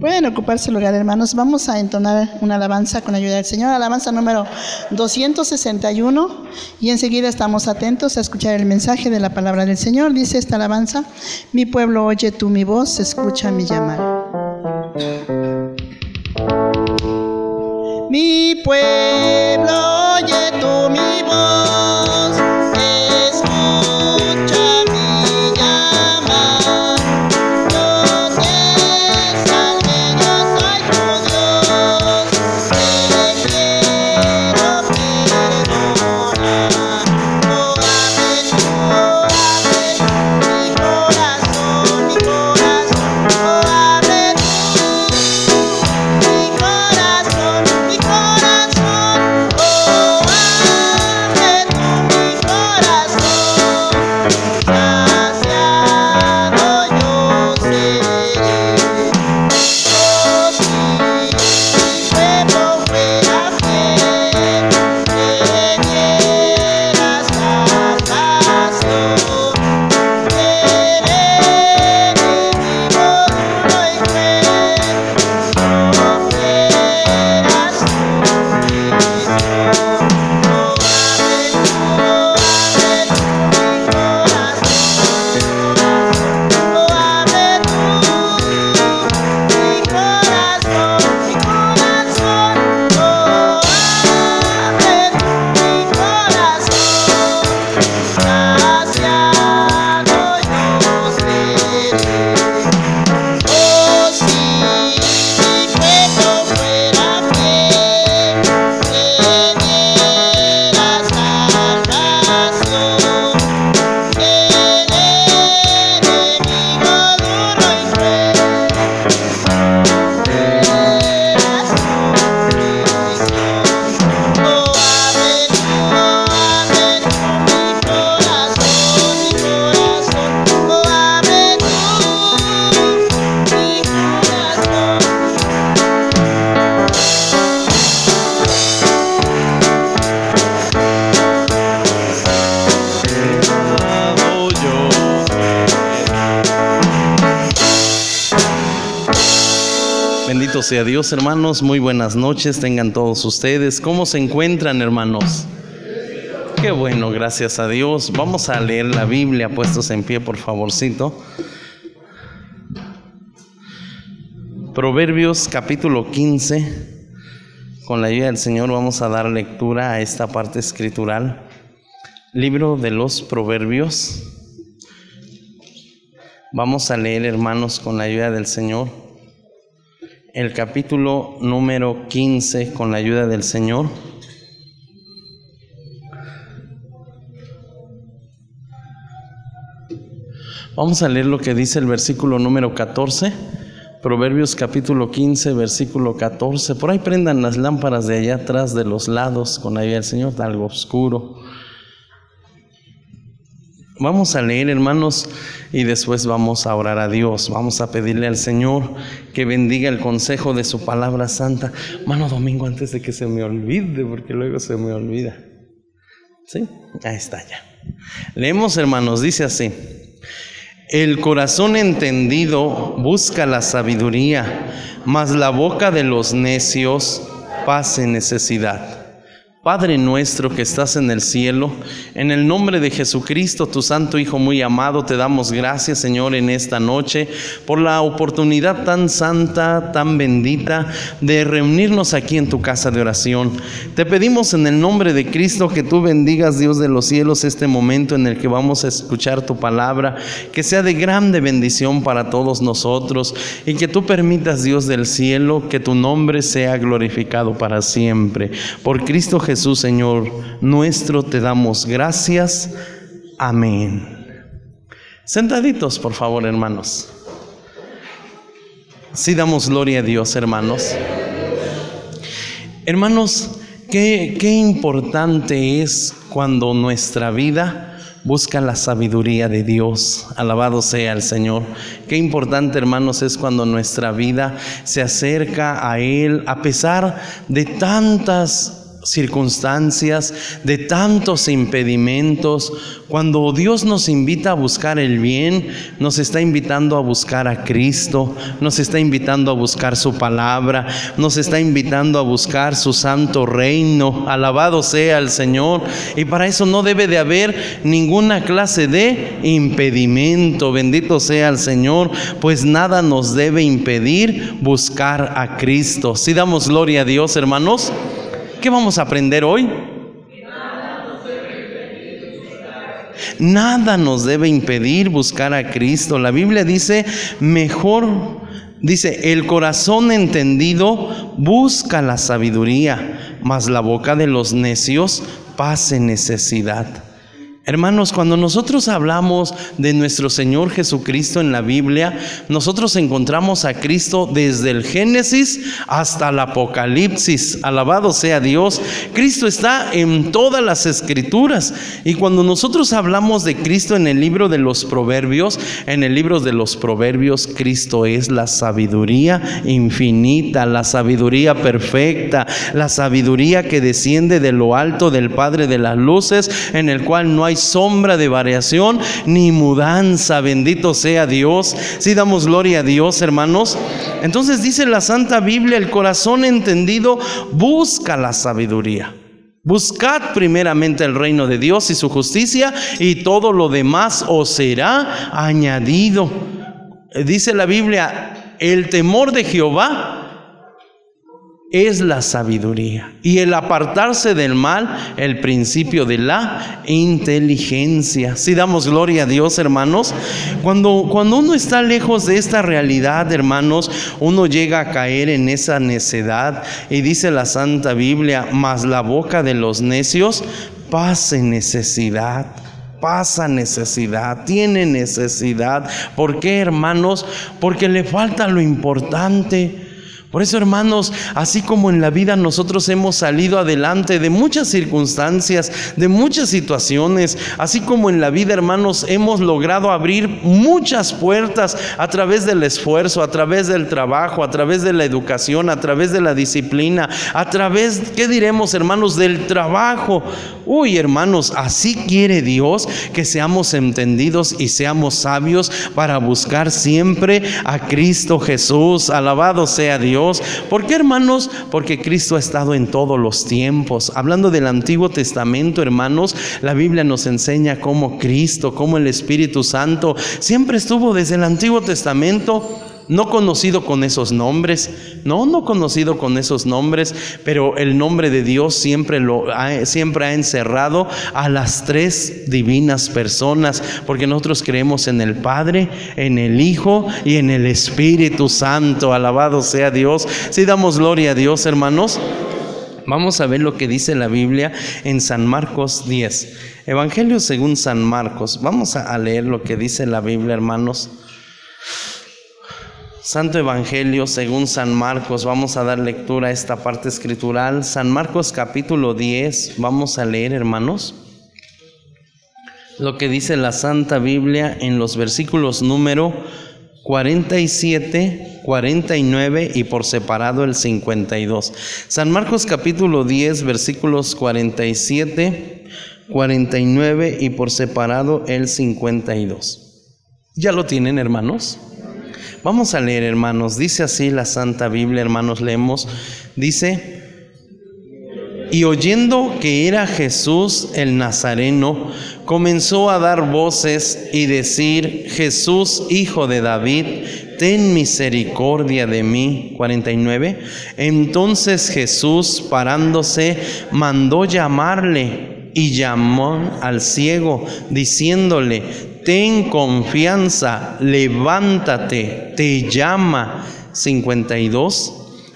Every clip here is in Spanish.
Pueden ocupar su lugar, hermanos. Vamos a entonar una alabanza con ayuda del Señor, alabanza número 261. Y enseguida estamos atentos a escuchar el mensaje de la palabra del Señor. Dice esta alabanza: Mi pueblo, oye tú mi voz, escucha mi llamar. Mi pueblo, oye tú mi voz. Dios, hermanos. Muy buenas noches, tengan todos ustedes. ¿Cómo se encuentran, hermanos? Qué bueno, gracias a Dios. Vamos a leer la Biblia puestos en pie, por favorcito. Proverbios capítulo 15. Con la ayuda del Señor vamos a dar lectura a esta parte escritural. Libro de los Proverbios. Vamos a leer, hermanos, con la ayuda del Señor el capítulo número 15 con la ayuda del Señor. Vamos a leer lo que dice el versículo número 14, Proverbios capítulo 15, versículo 14. Por ahí prendan las lámparas de allá atrás de los lados con la ayuda del Señor, algo oscuro. Vamos a leer, hermanos, y después vamos a orar a Dios. Vamos a pedirle al Señor que bendiga el consejo de su palabra santa. Mano domingo, antes de que se me olvide, porque luego se me olvida. ¿Sí? Ahí está ya. Leemos, hermanos, dice así. El corazón entendido busca la sabiduría, mas la boca de los necios pase necesidad. Padre nuestro que estás en el cielo, en el nombre de Jesucristo, tu Santo Hijo muy amado, te damos gracias, Señor, en esta noche por la oportunidad tan santa, tan bendita de reunirnos aquí en tu casa de oración. Te pedimos en el nombre de Cristo que tú bendigas, Dios de los cielos, este momento en el que vamos a escuchar tu palabra, que sea de grande bendición para todos nosotros y que tú permitas, Dios del cielo, que tu nombre sea glorificado para siempre. Por Cristo Jesús Jesús, Señor nuestro, te damos gracias. Amén. Sentaditos, por favor, hermanos. Sí damos gloria a Dios, hermanos. Hermanos, qué, qué importante es cuando nuestra vida busca la sabiduría de Dios. Alabado sea el Señor. Qué importante, hermanos, es cuando nuestra vida se acerca a Él a pesar de tantas circunstancias, de tantos impedimentos, cuando Dios nos invita a buscar el bien, nos está invitando a buscar a Cristo, nos está invitando a buscar su palabra, nos está invitando a buscar su santo reino. Alabado sea el Señor. Y para eso no debe de haber ninguna clase de impedimento. Bendito sea el Señor, pues nada nos debe impedir buscar a Cristo. Si damos gloria a Dios, hermanos. ¿Qué vamos a aprender hoy? Nada nos debe impedir buscar a Cristo. La Biblia dice, mejor, dice, el corazón entendido busca la sabiduría, mas la boca de los necios pase necesidad. Hermanos, cuando nosotros hablamos de nuestro Señor Jesucristo en la Biblia, nosotros encontramos a Cristo desde el Génesis hasta el Apocalipsis. Alabado sea Dios. Cristo está en todas las escrituras. Y cuando nosotros hablamos de Cristo en el libro de los Proverbios, en el libro de los Proverbios, Cristo es la sabiduría infinita, la sabiduría perfecta, la sabiduría que desciende de lo alto del Padre de las Luces, en el cual no hay sombra de variación ni mudanza. Bendito sea Dios. Si damos gloria a Dios, hermanos. Entonces dice la Santa Biblia, el corazón entendido busca la sabiduría. Buscad primeramente el reino de Dios y su justicia y todo lo demás os será añadido. Dice la Biblia, el temor de Jehová es la sabiduría y el apartarse del mal, el principio de la inteligencia. Si damos gloria a Dios, hermanos, cuando, cuando uno está lejos de esta realidad, hermanos, uno llega a caer en esa necedad y dice la Santa Biblia, mas la boca de los necios pase necesidad pasa necesidad, tiene necesidad. ¿Por qué, hermanos? Porque le falta lo importante. Por eso, hermanos, así como en la vida nosotros hemos salido adelante de muchas circunstancias, de muchas situaciones, así como en la vida, hermanos, hemos logrado abrir muchas puertas a través del esfuerzo, a través del trabajo, a través de la educación, a través de la disciplina, a través, ¿qué diremos, hermanos, del trabajo? Uy, hermanos, así quiere Dios que seamos entendidos y seamos sabios para buscar siempre a Cristo Jesús. Alabado sea Dios. ¿Por qué, hermanos? Porque Cristo ha estado en todos los tiempos. Hablando del Antiguo Testamento, hermanos, la Biblia nos enseña cómo Cristo, cómo el Espíritu Santo siempre estuvo desde el Antiguo Testamento no conocido con esos nombres, no, no conocido con esos nombres, pero el nombre de Dios siempre, lo ha, siempre ha encerrado a las tres divinas personas, porque nosotros creemos en el Padre, en el Hijo y en el Espíritu Santo. Alabado sea Dios. Si damos gloria a Dios, hermanos. Vamos a ver lo que dice la Biblia en San Marcos 10. Evangelio según San Marcos. Vamos a leer lo que dice la Biblia, hermanos. Santo Evangelio según San Marcos, vamos a dar lectura a esta parte escritural. San Marcos capítulo 10, vamos a leer hermanos lo que dice la Santa Biblia en los versículos número 47, 49 y por separado el 52. San Marcos capítulo 10, versículos 47, 49 y por separado el 52. ¿Ya lo tienen hermanos? Vamos a leer, hermanos. Dice así la Santa Biblia, hermanos, leemos. Dice, y oyendo que era Jesús el Nazareno, comenzó a dar voces y decir, Jesús, hijo de David, ten misericordia de mí. 49. Entonces Jesús, parándose, mandó llamarle y llamó al ciego, diciéndole, ten confianza, levántate, te llama. 52.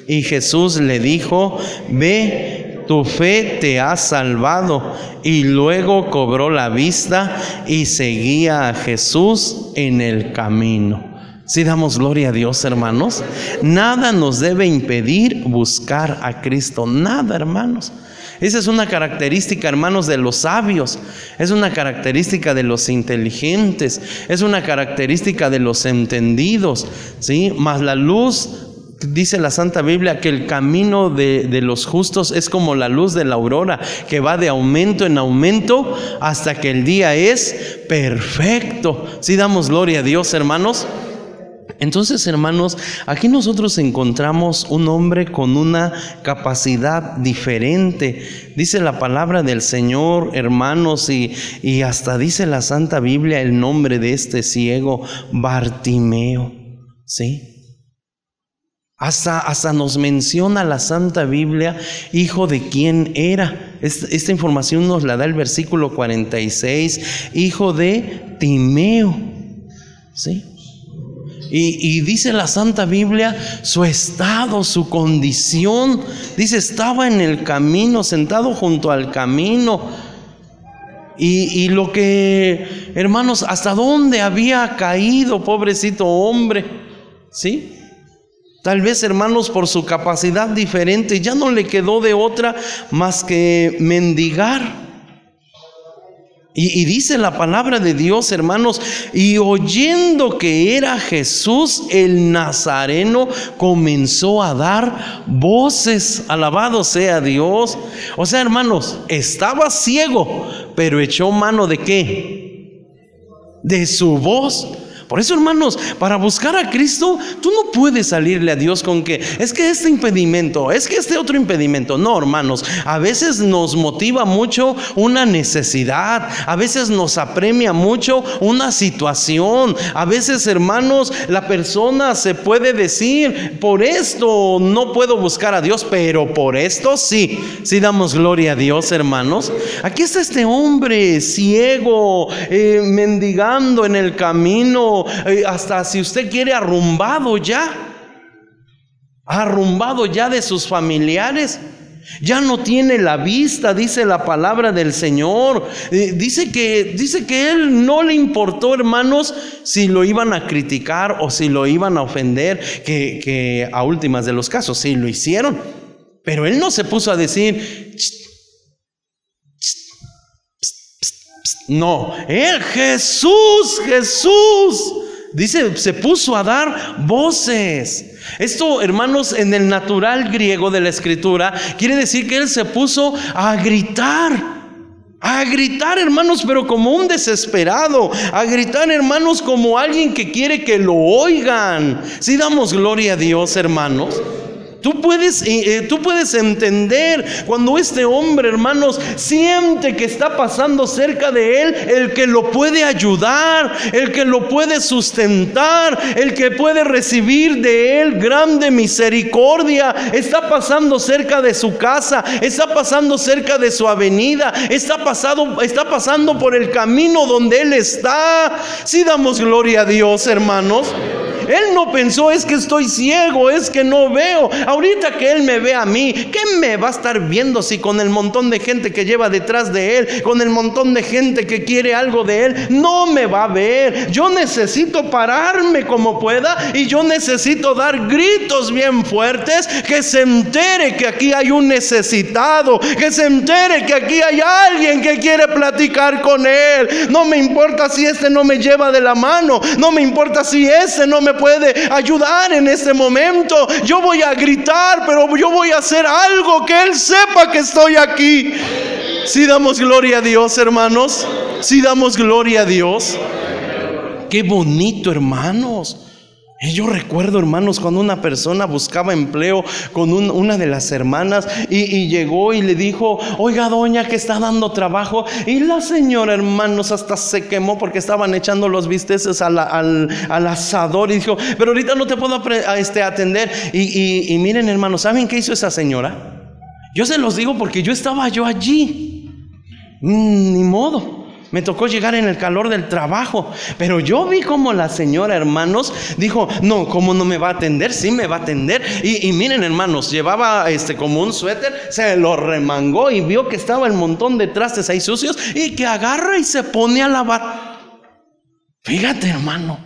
Y Jesús le dijo, ve, tu fe te ha salvado. Y luego cobró la vista y seguía a Jesús en el camino. Si damos gloria a Dios, hermanos, nada nos debe impedir buscar a Cristo. Nada, hermanos. Esa es una característica, hermanos, de los sabios. Es una característica de los inteligentes. Es una característica de los entendidos. ¿sí? Mas la luz Dice la Santa Biblia que el camino de, de, los justos es como la luz de la aurora, que va de aumento en aumento hasta que el día es perfecto. Si damos gloria a Dios, hermanos. Entonces, hermanos, aquí nosotros encontramos un hombre con una capacidad diferente. Dice la palabra del Señor, hermanos, y, y hasta dice la Santa Biblia el nombre de este ciego, Bartimeo. ¿Sí? Hasta, hasta, nos menciona la Santa Biblia, hijo de quién era. Esta, información nos la da el versículo 46, hijo de Timeo. ¿Sí? Y, dice la Santa Biblia su estado, su condición. Dice, estaba en el camino, sentado junto al camino. Y, y lo que, hermanos, hasta dónde había caído, pobrecito hombre. ¿Sí? Tal vez, hermanos, por su capacidad diferente, ya no le quedó de otra más que mendigar. Y, dice la palabra de Dios, hermanos, y oyendo que era Jesús el Nazareno, comenzó a dar voces, alabado sea Dios. O sea, hermanos, estaba ciego, pero echó mano de qué? De su voz por eso, hermanos, para buscar a Cristo, tú no puedes salirle a Dios con que es que este impedimento, es que este otro impedimento. No, hermanos, a veces nos motiva mucho una necesidad, a veces nos apremia mucho una situación. A veces, hermanos, la persona se puede decir, por esto no puedo buscar a Dios, pero por esto sí. Sí damos gloria a Dios, hermanos. Aquí está este hombre ciego, eh, mendigando en el camino eh, hasta si usted quiere arrumbado ya, arrumbado ya de sus familiares. Ya no tiene la vista, dice la palabra del Señor. Eh, dice que dice que él no le importó, hermanos, si lo iban a criticar o si lo iban a ofender, que, que a últimas de los casos sí lo hicieron. Pero él no se puso a decir, no, él Jesús, Jesús. Dice, se puso a dar voces. Esto, hermanos, en el natural griego de la escritura, quiere decir que él se puso a gritar. A gritar, hermanos, pero como un desesperado. A gritar, hermanos, como alguien que quiere que lo oigan. Si damos gloria a Dios, hermanos. Tú puedes, eh, tú puedes entender cuando este hombre, hermanos, siente que está pasando cerca de él el que lo puede ayudar, el que lo puede sustentar, el que puede recibir de él grande misericordia. Está pasando cerca de su casa, está pasando cerca de su avenida, está, está pasando por el camino donde él está. Si damos gloria a Dios, hermanos. Él no pensó, es que estoy ciego, es que no veo. Ahorita que Él me ve a mí, ¿qué me va a estar viendo si con el montón de gente que lleva detrás de Él, con el montón de gente que quiere algo de Él, no me va a ver? Yo necesito pararme como pueda y yo necesito dar gritos bien fuertes, que se entere que aquí hay un necesitado, que se entere que aquí hay alguien que quiere platicar con Él. No me importa si este no me lleva de la mano, no me importa si ese no me puede ayudar en este momento. Yo voy a gritar, pero yo voy a hacer algo que Él sepa que estoy aquí. Si damos gloria a Dios, hermanos. Si damos gloria a Dios. Qué bonito, hermanos. Y yo recuerdo, hermanos, cuando una persona buscaba empleo con una de las hermanas y, llegó y le dijo, oiga, doña, que está dando trabajo. Y la señora, hermanos, hasta se quemó porque estaban echando los bisteces al, asador y dijo, pero ahorita no te puedo este, atender. Y, y miren, hermanos, ¿saben qué hizo esa señora? Yo se los digo porque yo estaba yo allí. Mm, ni modo. Me tocó llegar en el calor del trabajo. Pero yo vi como la señora, hermanos, dijo, no, ¿cómo no me va a atender? Sí me va a atender. Y, miren, hermanos, llevaba este como un suéter, se lo remangó y vio que estaba el montón de trastes ahí sucios y que agarra y se pone a lavar. Fíjate, hermano.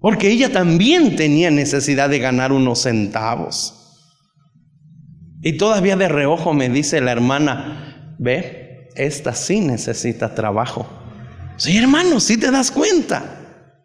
Porque ella también tenía necesidad de ganar unos centavos. Y todavía de reojo me dice la hermana, ve, esta sí necesita trabajo. Sí, hermano, sí te das cuenta.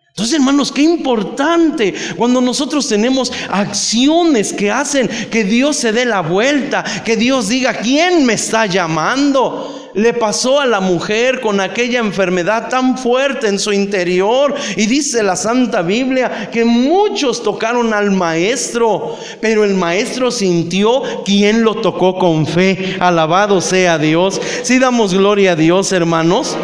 Entonces, hermanos, qué importante cuando nosotros tenemos acciones que hacen que Dios se dé la vuelta, que Dios diga, ¿quién me está llamando? le pasó a la mujer con aquella enfermedad tan fuerte en su interior. Y dice la Santa Biblia que muchos tocaron al maestro, pero el maestro sintió quien lo tocó con fe. Alabado sea Dios. Si damos gloria a Dios, hermanos.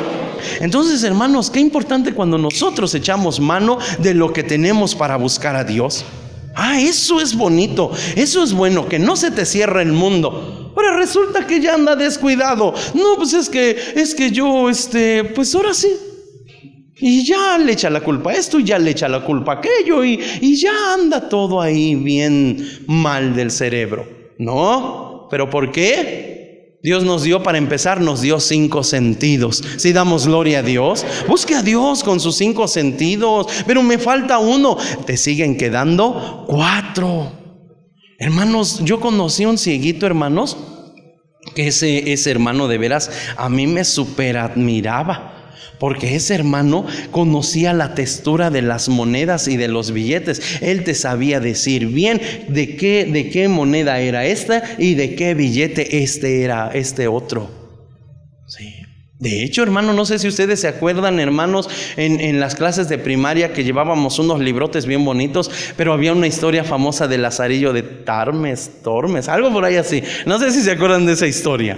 Entonces, hermanos, qué importante cuando nosotros echamos mano de lo que tenemos para buscar a Dios. Ah, eso es bonito, eso es bueno, que no se te cierre el mundo. Ahora resulta que ya anda descuidado. No, pues es que, es que yo, este, pues ahora sí. Y ya le echa la culpa a esto y ya le echa la culpa a aquello y, y ya anda todo ahí bien mal del cerebro. No, pero ¿por qué? Dios nos dio, para empezar, nos dio cinco sentidos. Si damos gloria a Dios, busque a Dios con sus cinco sentidos, pero me falta uno. Te siguen quedando cuatro. Hermanos, yo conocí un cieguito, hermanos, que ese, ese hermano de veras a mí me super admiraba. Porque ese hermano conocía la textura de las monedas y de los billetes. Él te sabía decir bien de qué, de qué moneda era esta y de qué billete este era este otro. Sí. De hecho, hermano, no sé si ustedes se acuerdan, hermanos, en, en, las clases de primaria que llevábamos unos librotes bien bonitos, pero había una historia famosa del Lazarillo de Tarmes, Tormes, algo por ahí así. No sé si se acuerdan de esa historia.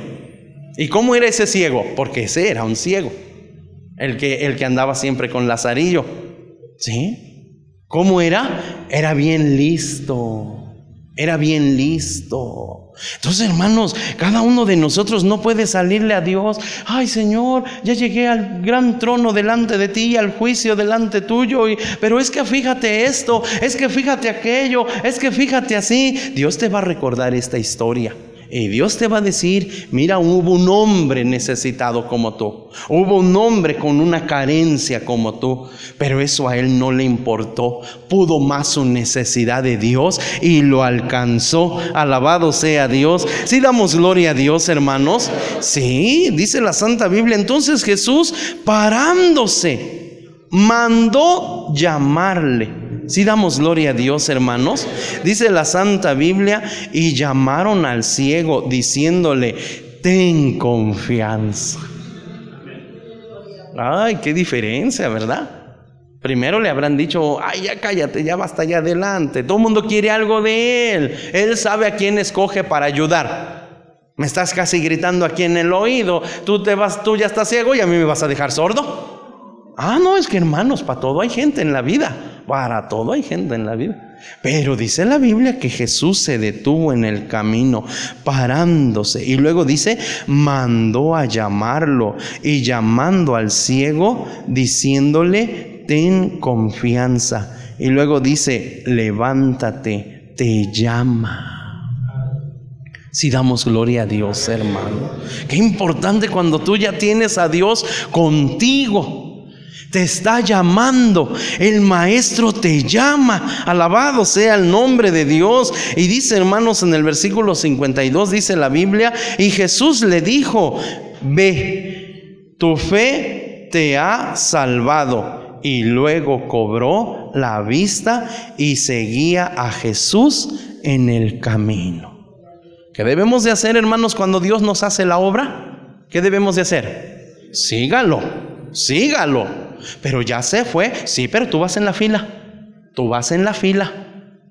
¿Y cómo era ese ciego? Porque ese era un ciego. El que, el que andaba siempre con Lazarillo. ¿Sí? ¿Cómo era? Era bien listo. Era bien listo. Entonces, hermanos, cada uno de nosotros no puede salirle a Dios. Ay, Señor, ya llegué al gran trono delante de ti, al juicio delante tuyo. Y, pero es que fíjate esto, es que fíjate aquello, es que fíjate así. Dios te va a recordar esta historia. Y Dios te va a decir, mira, hubo un hombre necesitado como tú, hubo un hombre con una carencia como tú, pero eso a él no le importó, pudo más su necesidad de Dios y lo alcanzó. Alabado sea Dios. Si damos gloria a Dios, hermanos. Sí, dice la Santa Biblia. Entonces Jesús, parándose, mandó llamarle. Si damos gloria a Dios, hermanos. Dice la Santa Biblia, y llamaron al ciego diciéndole, ten confianza. Ay, qué diferencia, ¿verdad? Primero le habrán dicho, ay, ya cállate, ya basta allá adelante. Todo el mundo quiere algo de él. Él sabe a quién escoge para ayudar. Me estás casi gritando aquí en el oído. Tú te vas, tú ya estás ciego y a mí me vas a dejar sordo. Ah, no, es que hermanos, para todo hay gente en la vida. Para todo hay gente en la vida. Pero dice la Biblia que Jesús se detuvo en el camino, parándose. Y luego dice, mandó a llamarlo. Y llamando al ciego, diciéndole, ten confianza. Y luego dice, levántate, te llama. Si damos gloria a Dios, hermano. Qué importante cuando tú ya tienes a Dios contigo te está llamando, el maestro te llama, alabado sea el nombre de Dios. Y dice hermanos en el versículo 52, dice la Biblia, y Jesús le dijo, ve, tu fe te ha salvado. Y luego cobró la vista y seguía a Jesús en el camino. ¿Qué debemos de hacer, hermanos, cuando Dios nos hace la obra? ¿Qué debemos de hacer? Sígalo, sígalo. Pero ya se fue. Sí, pero tú vas en la fila. Tú vas en la fila.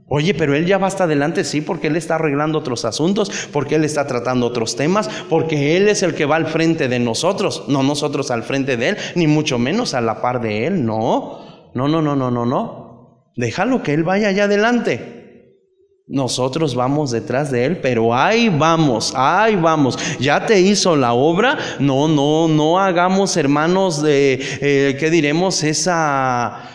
Oye, pero él ya va hasta adelante, sí, porque él está arreglando otros asuntos, porque él está tratando otros temas, porque él es el que va al frente de nosotros, no nosotros al frente de él, ni mucho menos a la par de él, no, no, no, no, no, no. Déjalo que él vaya allá adelante. Nosotros vamos detrás de Él, pero ahí vamos, ahí vamos. Ya te hizo la obra. No, no, no hagamos, hermanos, de, eh, ¿qué diremos? Esa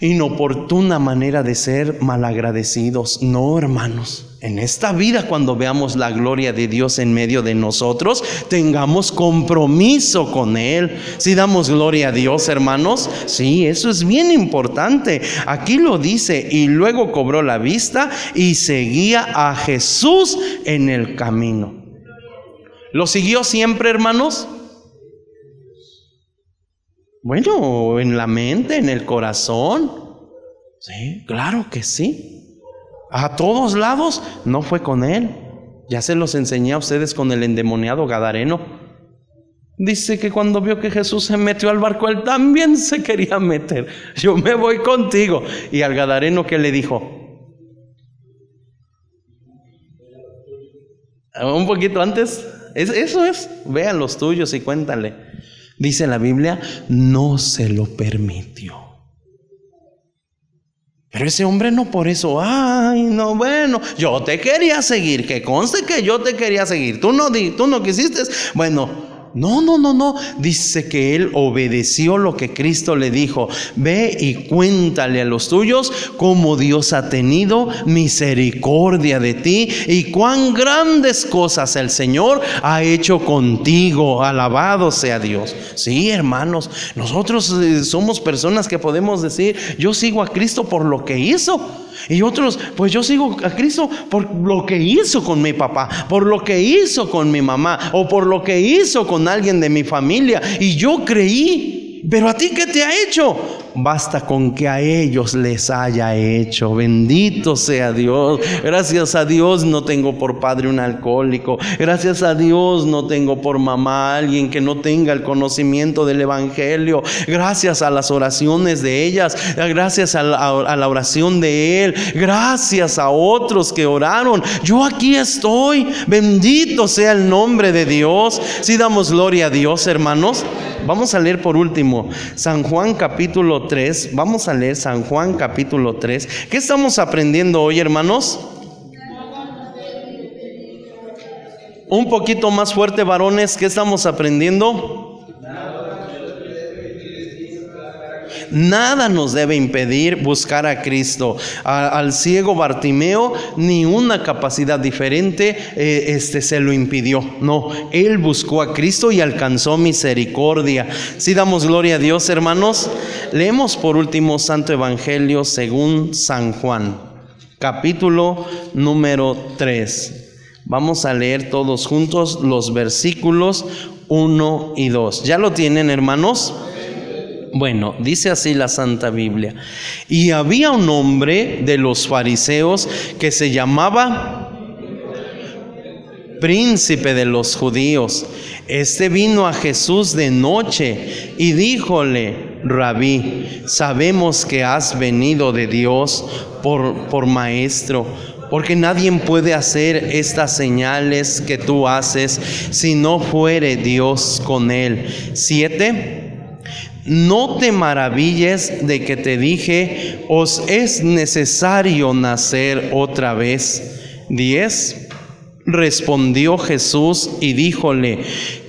inoportuna manera de ser malagradecidos. No, hermanos. En esta vida, cuando veamos la gloria de Dios en medio de nosotros, tengamos compromiso con Él. Si damos gloria a Dios, hermanos, sí, eso es bien importante. Aquí lo dice, y luego cobró la vista y seguía a Jesús en el camino. ¿Lo siguió siempre, hermanos? Bueno, en la mente, en el corazón. Sí, claro que sí. A todos lados no fue con él. Ya se los enseñé a ustedes con el endemoniado Gadareno. Dice que cuando vio que Jesús se metió al barco, él también se quería meter. Yo me voy contigo. Y al Gadareno que le dijo, un poquito antes, eso es, vean los tuyos y cuéntale. Dice la Biblia, no se lo permitió. Pero ese hombre no por eso, ay, no, bueno, yo te quería seguir, que conste que yo te quería seguir. Tú no, tú no quisiste, bueno, no, no, no, no. Dice que él obedeció lo que Cristo le dijo. Ve y cuéntale a los tuyos cómo Dios ha tenido misericordia de ti y cuán grandes cosas el Señor ha hecho contigo. Alabado sea Dios. Sí, hermanos, nosotros eh, somos personas que podemos decir, yo sigo a Cristo por lo que hizo. Y otros, pues yo sigo a Cristo por lo que hizo con mi papá, por lo que hizo con mi mamá o por lo que hizo con alguien de mi familia. Y yo creí, pero a ti qué te ha hecho? Basta con que a ellos les haya hecho. Bendito sea Dios. Gracias a Dios no tengo por padre un alcohólico. Gracias a Dios no tengo por mamá alguien que no tenga el conocimiento del Evangelio. Gracias a las oraciones de ellas. Gracias a la, oración de Él. Gracias a otros que oraron. Yo aquí estoy. Bendito sea el nombre de Dios. Si damos gloria a Dios, hermanos. Vamos a leer por último San Juan capítulo 3. Vamos a leer San Juan capítulo 3. ¿Qué estamos aprendiendo hoy, hermanos? Un poquito más fuerte, varones. ¿Qué estamos aprendiendo? Nada nos debe impedir buscar a Cristo. al ciego Bartimeo ni una capacidad diferente eh, este, se lo impidió. No, él buscó a Cristo y alcanzó misericordia. Si damos gloria a Dios, hermanos, leemos por último Santo Evangelio según San Juan, capítulo número 3. Vamos a leer todos juntos los versículos 1 y 2. ¿Ya lo tienen, hermanos? Bueno, dice así la Santa Biblia. Y había un hombre de los fariseos que se llamaba príncipe de los judíos. Este vino a Jesús de noche y díjole, rabí, sabemos que has venido de Dios por, por maestro, porque nadie puede hacer estas señales que tú haces si no fuere Dios con él. Siete no te maravilles de que te dije, os es necesario nacer otra vez. 10. Respondió Jesús y díjole,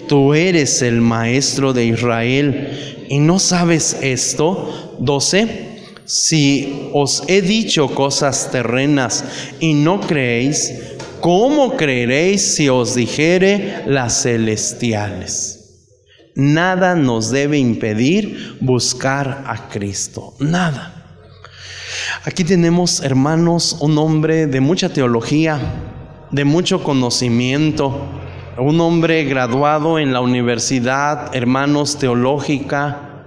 tú eres el maestro de Israel y no sabes esto. 12. Si os he dicho cosas terrenas y no creéis, ¿cómo creeréis si os dijere las celestiales? Nada nos debe impedir buscar a Cristo. Nada. Aquí tenemos, hermanos, un hombre de mucha teología, de mucho conocimiento, un hombre graduado en la universidad, hermanos, teológica,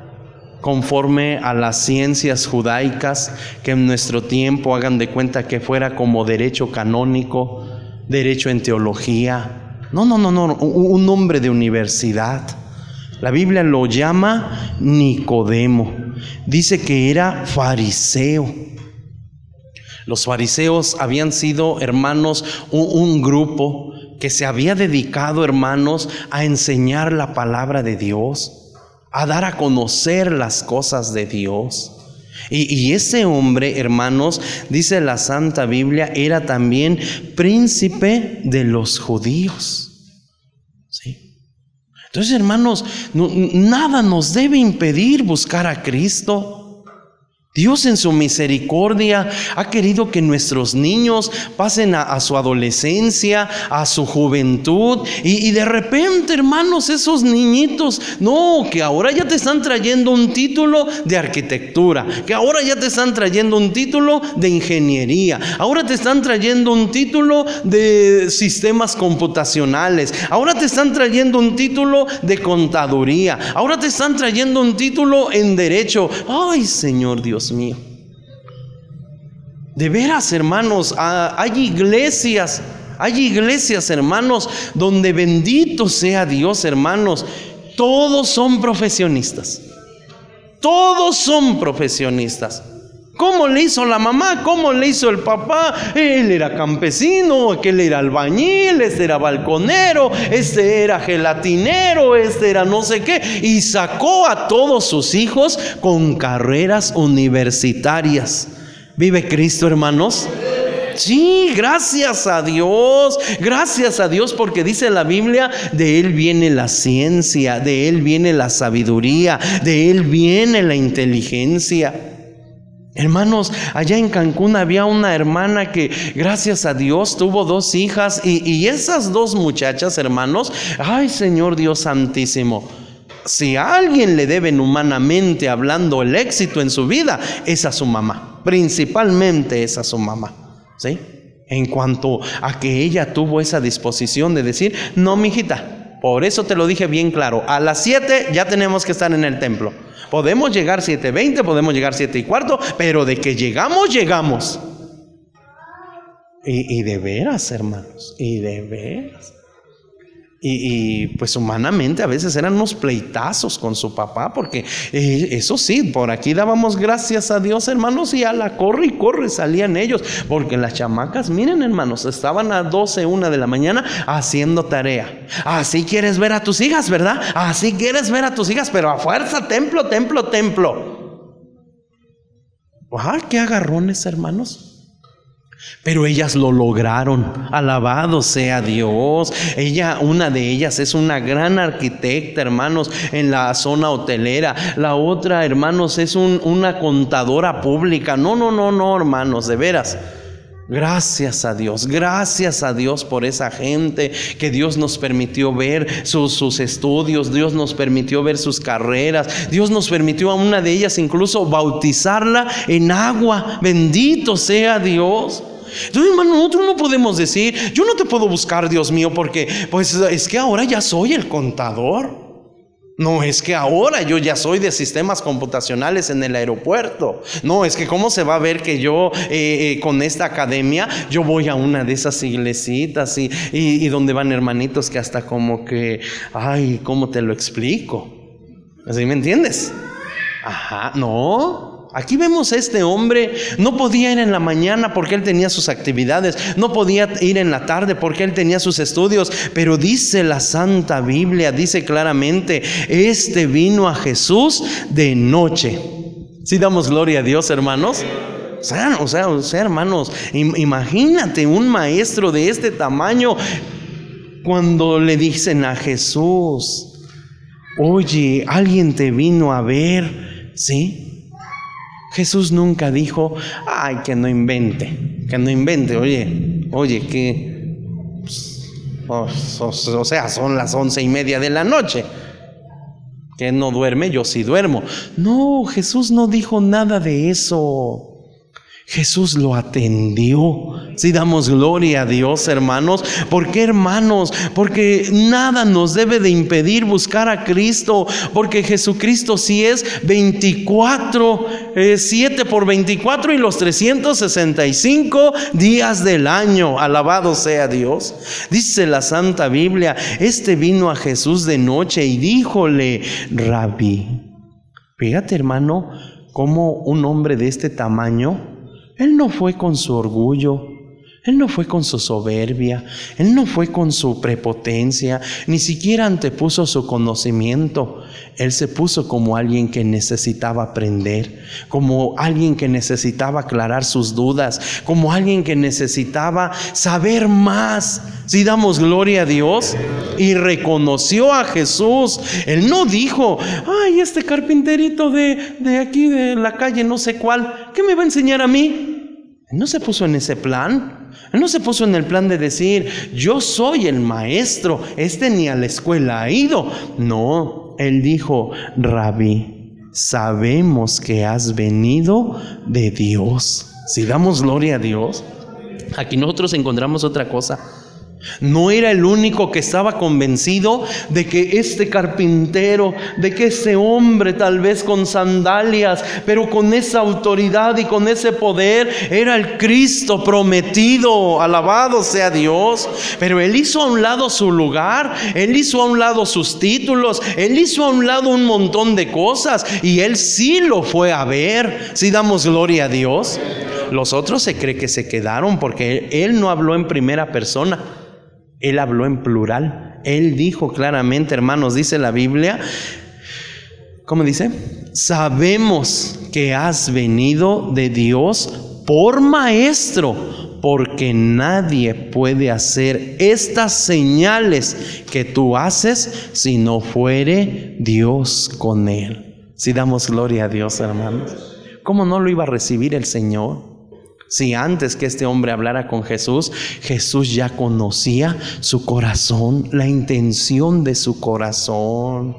conforme a las ciencias judaicas que en nuestro tiempo hagan de cuenta que fuera como derecho canónico, derecho en teología. No, no, no, no, un hombre de universidad la Biblia lo llama Nicodemo. Dice que era fariseo. Los fariseos habían sido, hermanos, un, grupo que se había dedicado, hermanos, a enseñar la palabra de Dios, a dar a conocer las cosas de Dios. Y, y, ese hombre, hermanos, dice la Santa Biblia, era también príncipe de los judíos. Entonces, hermanos, nada nos debe impedir buscar a Cristo. Dios en su misericordia ha querido que nuestros niños pasen a, su adolescencia, a su juventud y, de repente, hermanos, esos niñitos, no, que ahora ya te están trayendo un título de arquitectura, que ahora ya te están trayendo un título de ingeniería, ahora te están trayendo un título de sistemas computacionales, ahora te están trayendo un título de contaduría, ahora te están trayendo un título en derecho. Ay, Señor Dios mío. De veras, hermanos, hay iglesias, hay iglesias, hermanos, donde bendito sea Dios, hermanos, todos son profesionistas. Todos son profesionistas. ¿Cómo le hizo la mamá? ¿Cómo le hizo el papá? Él era campesino, aquel era albañil, este era balconero, este era gelatinero, este era no sé qué. Y sacó a todos sus hijos con carreras universitarias. ¿Vive Cristo, hermanos? Sí, gracias a Dios, gracias a Dios porque dice la Biblia, de Él viene la ciencia, de Él viene la sabiduría, de Él viene la inteligencia. Hermanos, allá en Cancún había una hermana que, gracias a Dios, tuvo dos hijas y, esas dos muchachas, hermanos, ay Señor Dios Santísimo, si a alguien le deben humanamente hablando el éxito en su vida, es a su mamá, principalmente es a su mamá, ¿sí? En cuanto a que ella tuvo esa disposición de decir, no, mijita, por eso te lo dije bien claro, a las siete ya tenemos que estar en el templo. Podemos llegar 7.20, podemos llegar 7 y cuarto, pero de que llegamos, llegamos. Y, de veras, hermanos, y de veras. Y, pues humanamente a veces eran unos pleitazos con su papá, porque eh, eso sí, por aquí dábamos gracias a Dios, hermanos, y a la corre y corre salían ellos, porque las chamacas, miren, hermanos, estaban a 12, una de la mañana haciendo tarea. Así quieres ver a tus hijas, ¿verdad? Así quieres ver a tus hijas, pero a fuerza, templo, templo, templo. ¡Ah, qué agarrones, hermanos! Pero ellas lo lograron. Alabado sea Dios. Ella, una de ellas es una gran arquitecta, hermanos, en la zona hotelera. La otra, hermanos, es una contadora pública. No, no, no, no, hermanos, de veras. Gracias a Dios, gracias a Dios por esa gente que Dios nos permitió ver sus, estudios, Dios nos permitió ver sus carreras, Dios nos permitió a una de ellas incluso bautizarla en agua. Bendito sea Dios. Entonces, hermano, nosotros no podemos decir, yo no te puedo buscar, Dios mío, porque pues es que ahora ya soy el contador. No es que ahora yo ya soy de sistemas computacionales en el aeropuerto. No, es que cómo se va a ver que yo eh, eh, con esta academia yo voy a una de esas iglesitas y, y, y donde van hermanitos que hasta como que, ay, ¿cómo te lo explico? ¿Así me entiendes? Ajá, no. Aquí vemos a este hombre, no podía ir en la mañana porque él tenía sus actividades, no podía ir en la tarde porque él tenía sus estudios, pero dice la Santa Biblia, dice claramente, este vino a Jesús de noche. Si damos gloria a Dios, hermanos. O sea, o sea, o sea, hermanos, imagínate un maestro de este tamaño cuando le dicen a Jesús, oye, alguien te vino a ver, ¿sí? Jesús nunca dijo, ay, que no invente, que no invente, oye, oye, que, pues, o, sea, son las once y media de la noche. Que no duerme, yo sí duermo. No, Jesús no dijo nada de eso. Jesús lo atendió. Si damos gloria a Dios, hermanos. ¿Por qué, hermanos? Porque nada nos debe de impedir buscar a Cristo. Porque Jesucristo sí es 24, 7 por 24 y los 365 días del año. Alabado sea Dios. Dice la Santa Biblia, este vino a Jesús de noche y díjole, rabí. Fíjate, hermano, cómo un hombre de este tamaño él no fue con su orgullo, Él no fue con su soberbia, Él no fue con su prepotencia, ni siquiera antepuso su conocimiento. Él se puso como alguien que necesitaba aprender, como alguien que necesitaba aclarar sus dudas, como alguien que necesitaba saber más. Si damos gloria a Dios y reconoció a Jesús, Él no dijo, ay, este carpinterito de, de aquí de la calle, no sé cuál, ¿qué me va a enseñar a mí? No se puso en ese plan. Él no se puso en el plan de decir, yo soy el maestro, este ni a la escuela ha ido. No, él dijo, rabí, sabemos que has venido de Dios. Si damos gloria a Dios, aquí nosotros encontramos otra cosa. No era el único que estaba convencido de que este carpintero, de que ese hombre tal vez con sandalias, pero con esa autoridad y con ese poder, era el Cristo prometido, alabado sea Dios. Pero él hizo a un lado su lugar, él hizo a un lado sus títulos, él hizo a un lado un montón de cosas y él sí lo fue a ver. Si damos gloria a Dios. Los otros se cree que se quedaron porque él no habló en primera persona. Él habló en plural. Él dijo claramente, hermanos, dice la Biblia, ¿cómo dice? Sabemos que has venido de Dios por maestro, porque nadie puede hacer estas señales que tú haces si no fuere Dios con él. Si damos gloria a Dios, hermanos. ¿Cómo no lo iba a recibir el Señor? Si antes que este hombre hablara con Jesús, Jesús ya conocía su corazón, la intención de su corazón.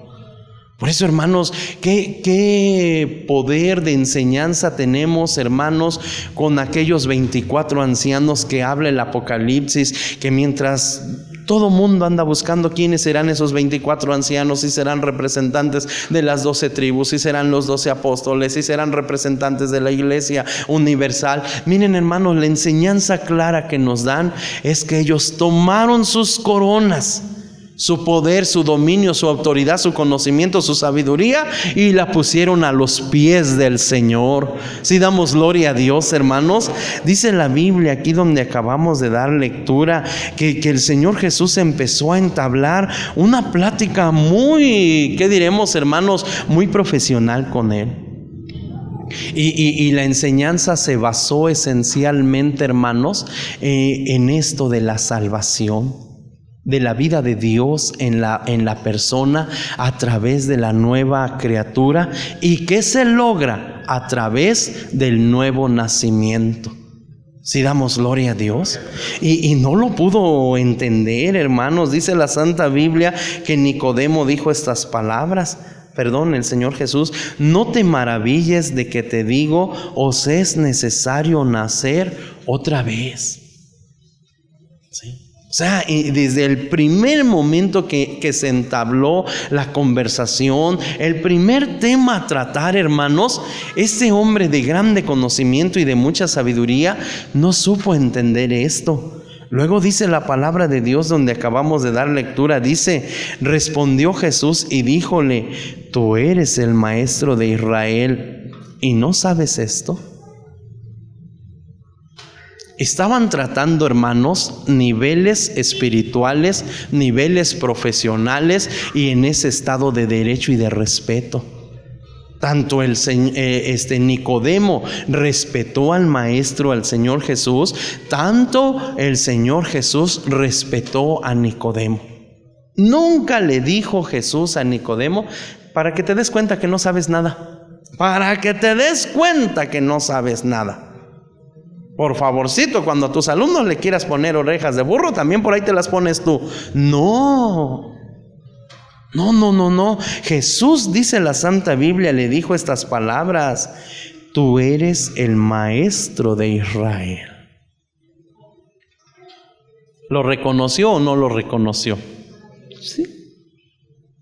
Por eso, hermanos, ¿qué, ¿qué, poder de enseñanza tenemos, hermanos, con aquellos 24 ancianos que habla el Apocalipsis, que mientras todo mundo anda buscando quiénes serán esos 24 ancianos, si serán representantes de las 12 tribus, si serán los 12 apóstoles, si serán representantes de la iglesia universal. Miren hermanos, la enseñanza clara que nos dan es que ellos tomaron sus coronas su poder, su dominio, su autoridad, su conocimiento, su sabiduría y la pusieron a los pies del Señor. Si damos gloria a Dios, hermanos, dice la Biblia aquí donde acabamos de dar lectura que, el Señor Jesús empezó a entablar una plática muy, ¿qué diremos, hermanos? Muy profesional con él. Y, la enseñanza se basó esencialmente, hermanos, eh, en esto de la salvación de la vida de Dios en la, en la persona a través de la nueva criatura y que se logra a través del nuevo nacimiento. Si damos gloria a Dios. Y, y, no lo pudo entender, hermanos. Dice la Santa Biblia que Nicodemo dijo estas palabras. Perdón, el Señor Jesús, no te maravilles de que te digo, os es necesario nacer otra vez. O sea, desde el primer momento que, que, se entabló la conversación, el primer tema a tratar, hermanos, ese hombre de grande conocimiento y de mucha sabiduría no supo entender esto. Luego dice la palabra de Dios donde acabamos de dar lectura, dice, respondió Jesús y díjole, tú eres el maestro de Israel y no sabes esto. Estaban tratando, hermanos, niveles espirituales, niveles profesionales y en ese estado de derecho y de respeto. Tanto el eh, este Nicodemo respetó al maestro, al Señor Jesús, tanto el Señor Jesús respetó a Nicodemo. Nunca le dijo Jesús a Nicodemo, para que te des cuenta que no sabes nada. Para que te des cuenta que no sabes nada. Por favorcito, cuando a tus alumnos le quieras poner orejas de burro, también por ahí te las pones tú. No. No, no, no, no. Jesús dice la Santa Biblia, le dijo estas palabras. Tú eres el maestro de Israel. ¿Lo reconoció o no lo reconoció? Sí.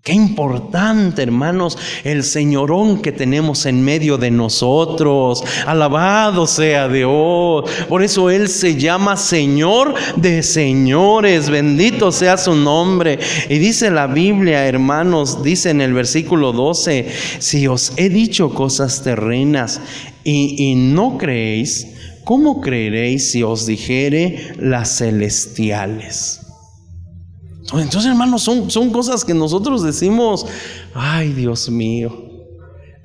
Qué importante, hermanos, el señorón que tenemos en medio de nosotros. Alabado sea Dios. Por eso Él se llama Señor de señores. Bendito sea su nombre. Y dice la Biblia, hermanos, dice en el versículo 12, si os he dicho cosas terrenas y, y no creéis, ¿cómo creeréis si os dijere las celestiales? Entonces, hermanos, son, son cosas que nosotros decimos, ay Dios mío.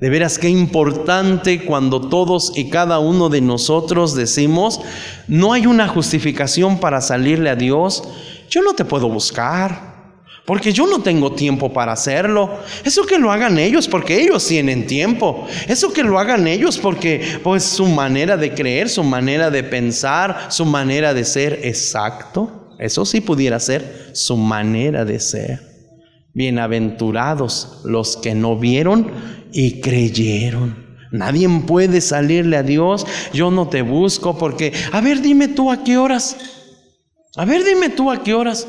De veras qué importante cuando todos y cada uno de nosotros decimos, no hay una justificación para salirle a Dios. Yo no te puedo buscar, porque yo no tengo tiempo para hacerlo. Eso que lo hagan ellos porque ellos tienen tiempo. Eso que lo hagan ellos porque pues su manera de creer, su manera de pensar, su manera de ser exacto. Eso sí pudiera ser su manera de ser. Bienaventurados los que no vieron y creyeron. Nadie puede salirle a Dios. Yo no te busco porque, a ver, dime tú a qué horas. A ver, dime tú a qué horas.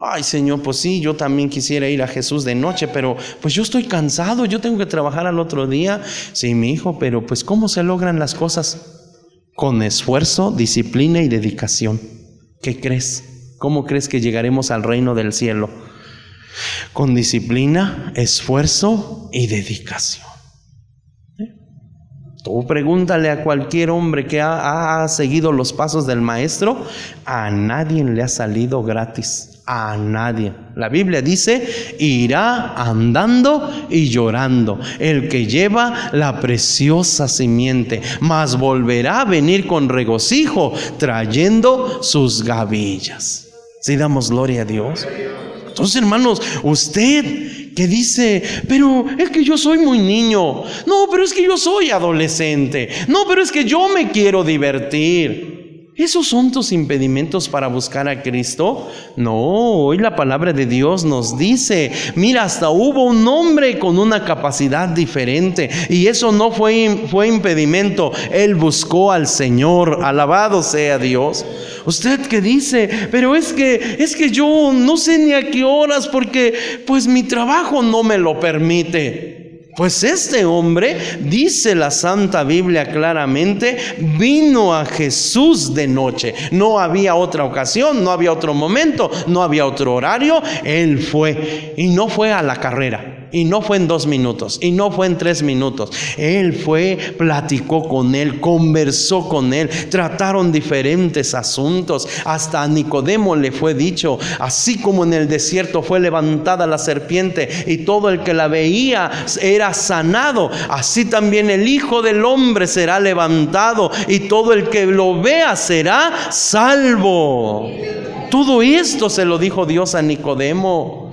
Ay, Señor, pues sí, yo también quisiera ir a Jesús de noche, pero pues yo estoy cansado, yo tengo que trabajar al otro día. Sí, mi hijo, pero pues ¿cómo se logran las cosas? Con esfuerzo, disciplina y dedicación. ¿Qué crees? ¿Cómo crees que llegaremos al reino del cielo? Con disciplina, esfuerzo y dedicación. Tú pregúntale a cualquier hombre que ha, seguido los pasos del maestro, a nadie le ha salido gratis a nadie. La Biblia dice, irá andando y llorando el que lleva la preciosa simiente, mas volverá a venir con regocijo trayendo sus gavillas. Si damos gloria a Dios. Entonces, hermanos, usted que dice, pero es que yo soy muy niño. No, pero es que yo soy adolescente. No, pero es que yo me quiero divertir. ¿Esos son tus impedimentos para buscar a Cristo? No, hoy la palabra de Dios nos dice, mira, hasta hubo un hombre con una capacidad diferente y eso no fue, fue impedimento, él buscó al Señor, alabado sea Dios. Usted que dice, pero es que es que yo no sé ni a qué horas porque pues mi trabajo no me lo permite. Pues este hombre, dice la Santa Biblia claramente, vino a Jesús de noche. No había otra ocasión, no había otro momento, no había otro horario. Él fue y no fue a la carrera. Y no fue en dos minutos, y no fue en tres minutos. Él fue, platicó con él, conversó con él, trataron diferentes asuntos. Hasta a Nicodemo le fue dicho, así como en el desierto fue levantada la serpiente y todo el que la veía era sanado, así también el Hijo del Hombre será levantado y todo el que lo vea será salvo. Todo esto se lo dijo Dios a Nicodemo.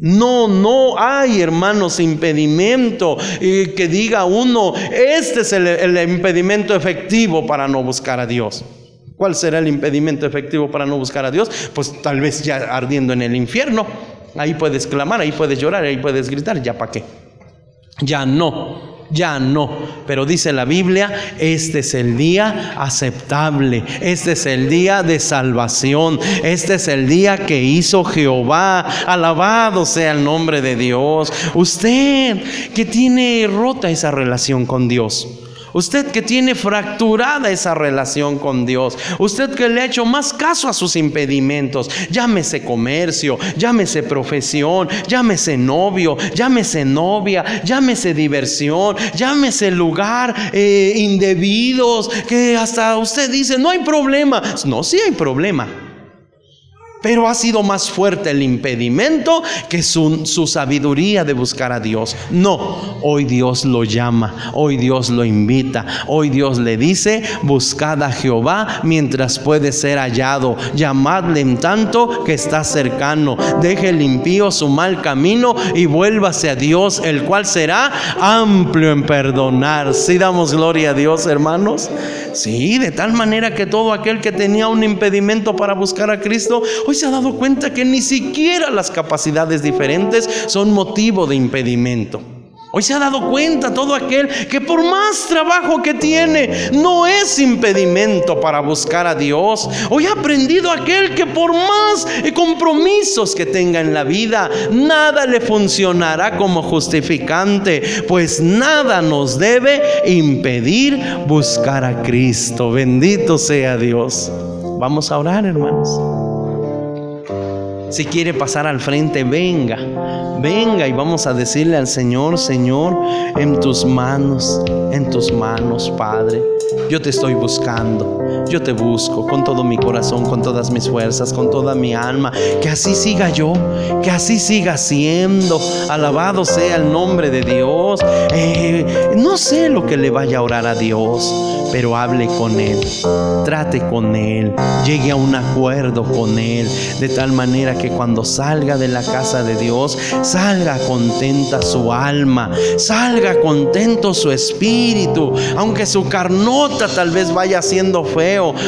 No, no hay, hermanos, impedimento y que diga uno, este es el, el, impedimento efectivo para no buscar a Dios. ¿Cuál será el impedimento efectivo para no buscar a Dios? Pues tal vez ya ardiendo en el infierno. Ahí puedes clamar, ahí puedes llorar, ahí puedes gritar, ¿ya para qué? Ya no ya no. Pero dice la Biblia, este es el día aceptable, este es el día de salvación, este es el día que hizo Jehová. Alabado sea el nombre de Dios. Usted que tiene rota esa relación con Dios. Usted que tiene fracturada esa relación con Dios. Usted que le ha hecho más caso a sus impedimentos. Llámese comercio, llámese profesión, llámese novio, llámese novia, llámese diversión, llámese lugar eh, indebidos. Que hasta usted dice, no hay problema. No, sí hay problema. Pero ha sido más fuerte el impedimento que su, sabiduría de buscar a Dios. No, hoy Dios lo llama, hoy Dios lo invita, hoy Dios le dice, buscad a Jehová mientras puede ser hallado, llamadle en tanto que está cercano, deje el impío su mal camino y vuélvase a Dios, el cual será amplio en perdonar. Si damos gloria a Dios, hermanos. Sí, de tal manera que todo aquel que tenía un impedimento para buscar a Cristo, hoy se ha dado cuenta que ni siquiera las capacidades diferentes son motivo de impedimento. Hoy se ha dado cuenta todo aquel que por más trabajo que tiene no es impedimento para buscar a Dios. Hoy ha aprendido aquel que por más compromisos que tenga en la vida, nada le funcionará como justificante, pues nada nos debe impedir buscar a Cristo. Bendito sea Dios. Vamos a orar, hermanos. Si quiere pasar al frente, venga, venga y vamos a decirle al Señor, Señor, en tus manos, en tus manos, Padre. Yo te estoy buscando, yo te busco con todo mi corazón, con todas mis fuerzas, con toda mi alma. Que así siga yo, que así siga siendo. Alabado sea el nombre de Dios. Eh, no sé lo que le vaya a orar a Dios, pero hable con Él, trate con Él, llegue a un acuerdo con Él, de tal manera que cuando salga de la casa de Dios, salga contenta su alma, salga contento su espíritu, aunque su carnota tal vez vaya siendo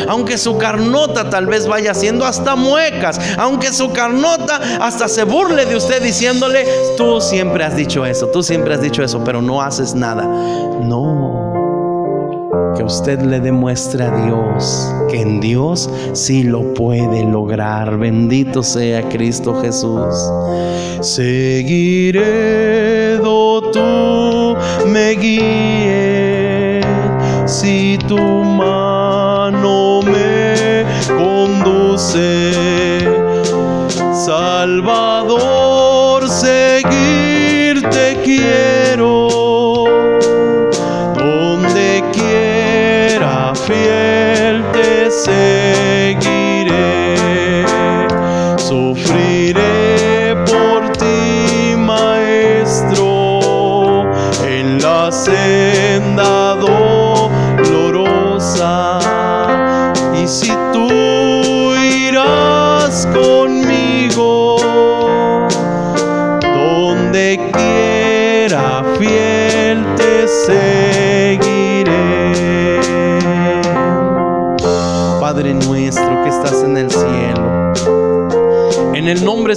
aunque su carnota tal vez vaya siendo hasta muecas, aunque su carnota hasta se burle de usted diciéndole, tú siempre has dicho eso, tú siempre has dicho eso, pero no haces nada. No. Que usted le demuestre a Dios que en Dios sí lo puede lograr. Bendito sea Cristo Jesús. Seguiré tú me guíes si tu mano Salvador,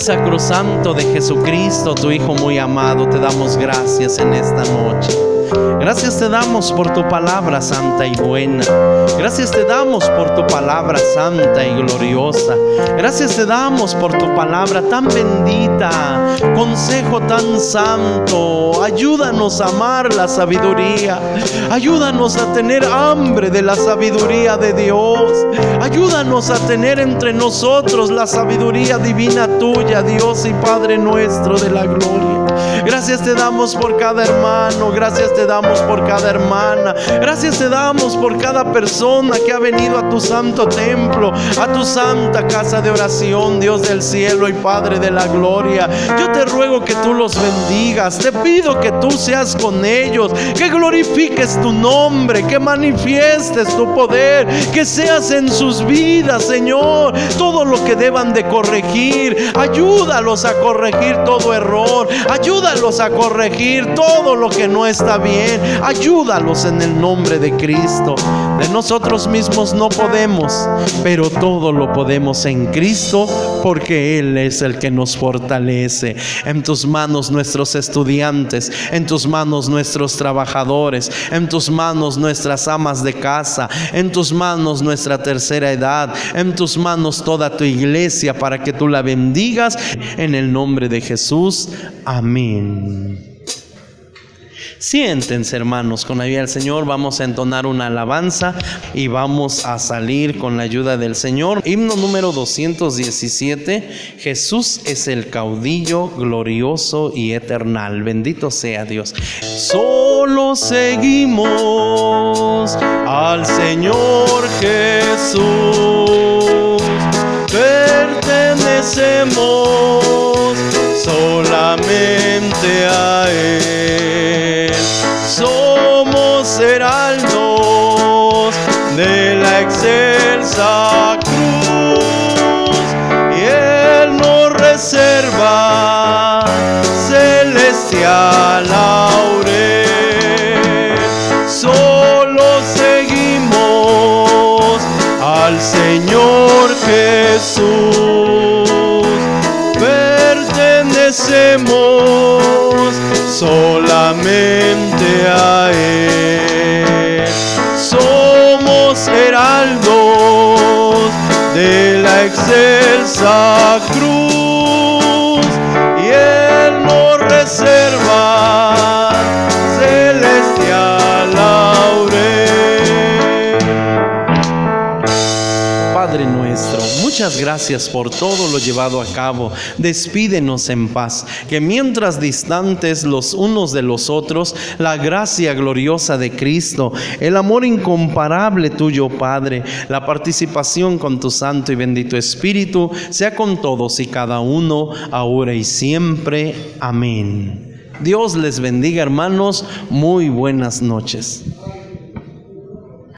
sacrosanto de Jesucristo, tu Hijo muy amado, te damos gracias en esta noche. Gracias te damos por tu palabra santa y buena. Gracias te damos por tu palabra santa y gloriosa. Gracias te damos por tu palabra tan bendita, consejo tan santo. Ayúdanos a amar la sabiduría. Ayúdanos a tener hambre de la sabiduría de Dios. Ayúdanos a tener entre nosotros la sabiduría divina tuya, Dios y Padre nuestro de la gloria. Gracias te damos por cada hermano, gracias te damos por cada hermana, gracias te damos por cada persona que ha venido a tu santo templo, a tu santa casa de oración, Dios del cielo y Padre de la gloria. Yo te ruego que tú los bendigas, te pido que tú seas con ellos, que glorifiques tu nombre, que manifiestes tu poder, que seas en sus vidas, Señor, todo lo que deban de corregir. Ayúdalos a corregir todo error, ayúdalos a corregir todo lo que no está bien. Ayúdalos en el nombre de Cristo. De nosotros mismos no podemos, pero todo lo podemos en Cristo porque Él es el que nos fortalece. En tus manos nuestros estudiantes, en tus manos nuestros trabajadores, en tus manos nuestras amas de casa, en tus manos nuestra tercera edad, en tus manos toda tu iglesia para que tú la bendigas en el nombre de Jesús. Amén. Siéntense hermanos, con la ayuda del Señor vamos a entonar una alabanza y vamos a salir con la ayuda del Señor. Himno número 217, Jesús es el caudillo glorioso y eternal. Bendito sea Dios. Solo seguimos al Señor Jesús. Pertenecemos Yeah. Excelsa cruz muchas gracias por todo lo llevado a cabo. Despídenos en paz, que mientras distantes los unos de los otros, la gracia gloriosa de Cristo, el amor incomparable tuyo, Padre, la participación con tu Santo y bendito Espíritu, sea con todos y cada uno, ahora y siempre. Amén. Dios les bendiga, hermanos. Muy buenas noches.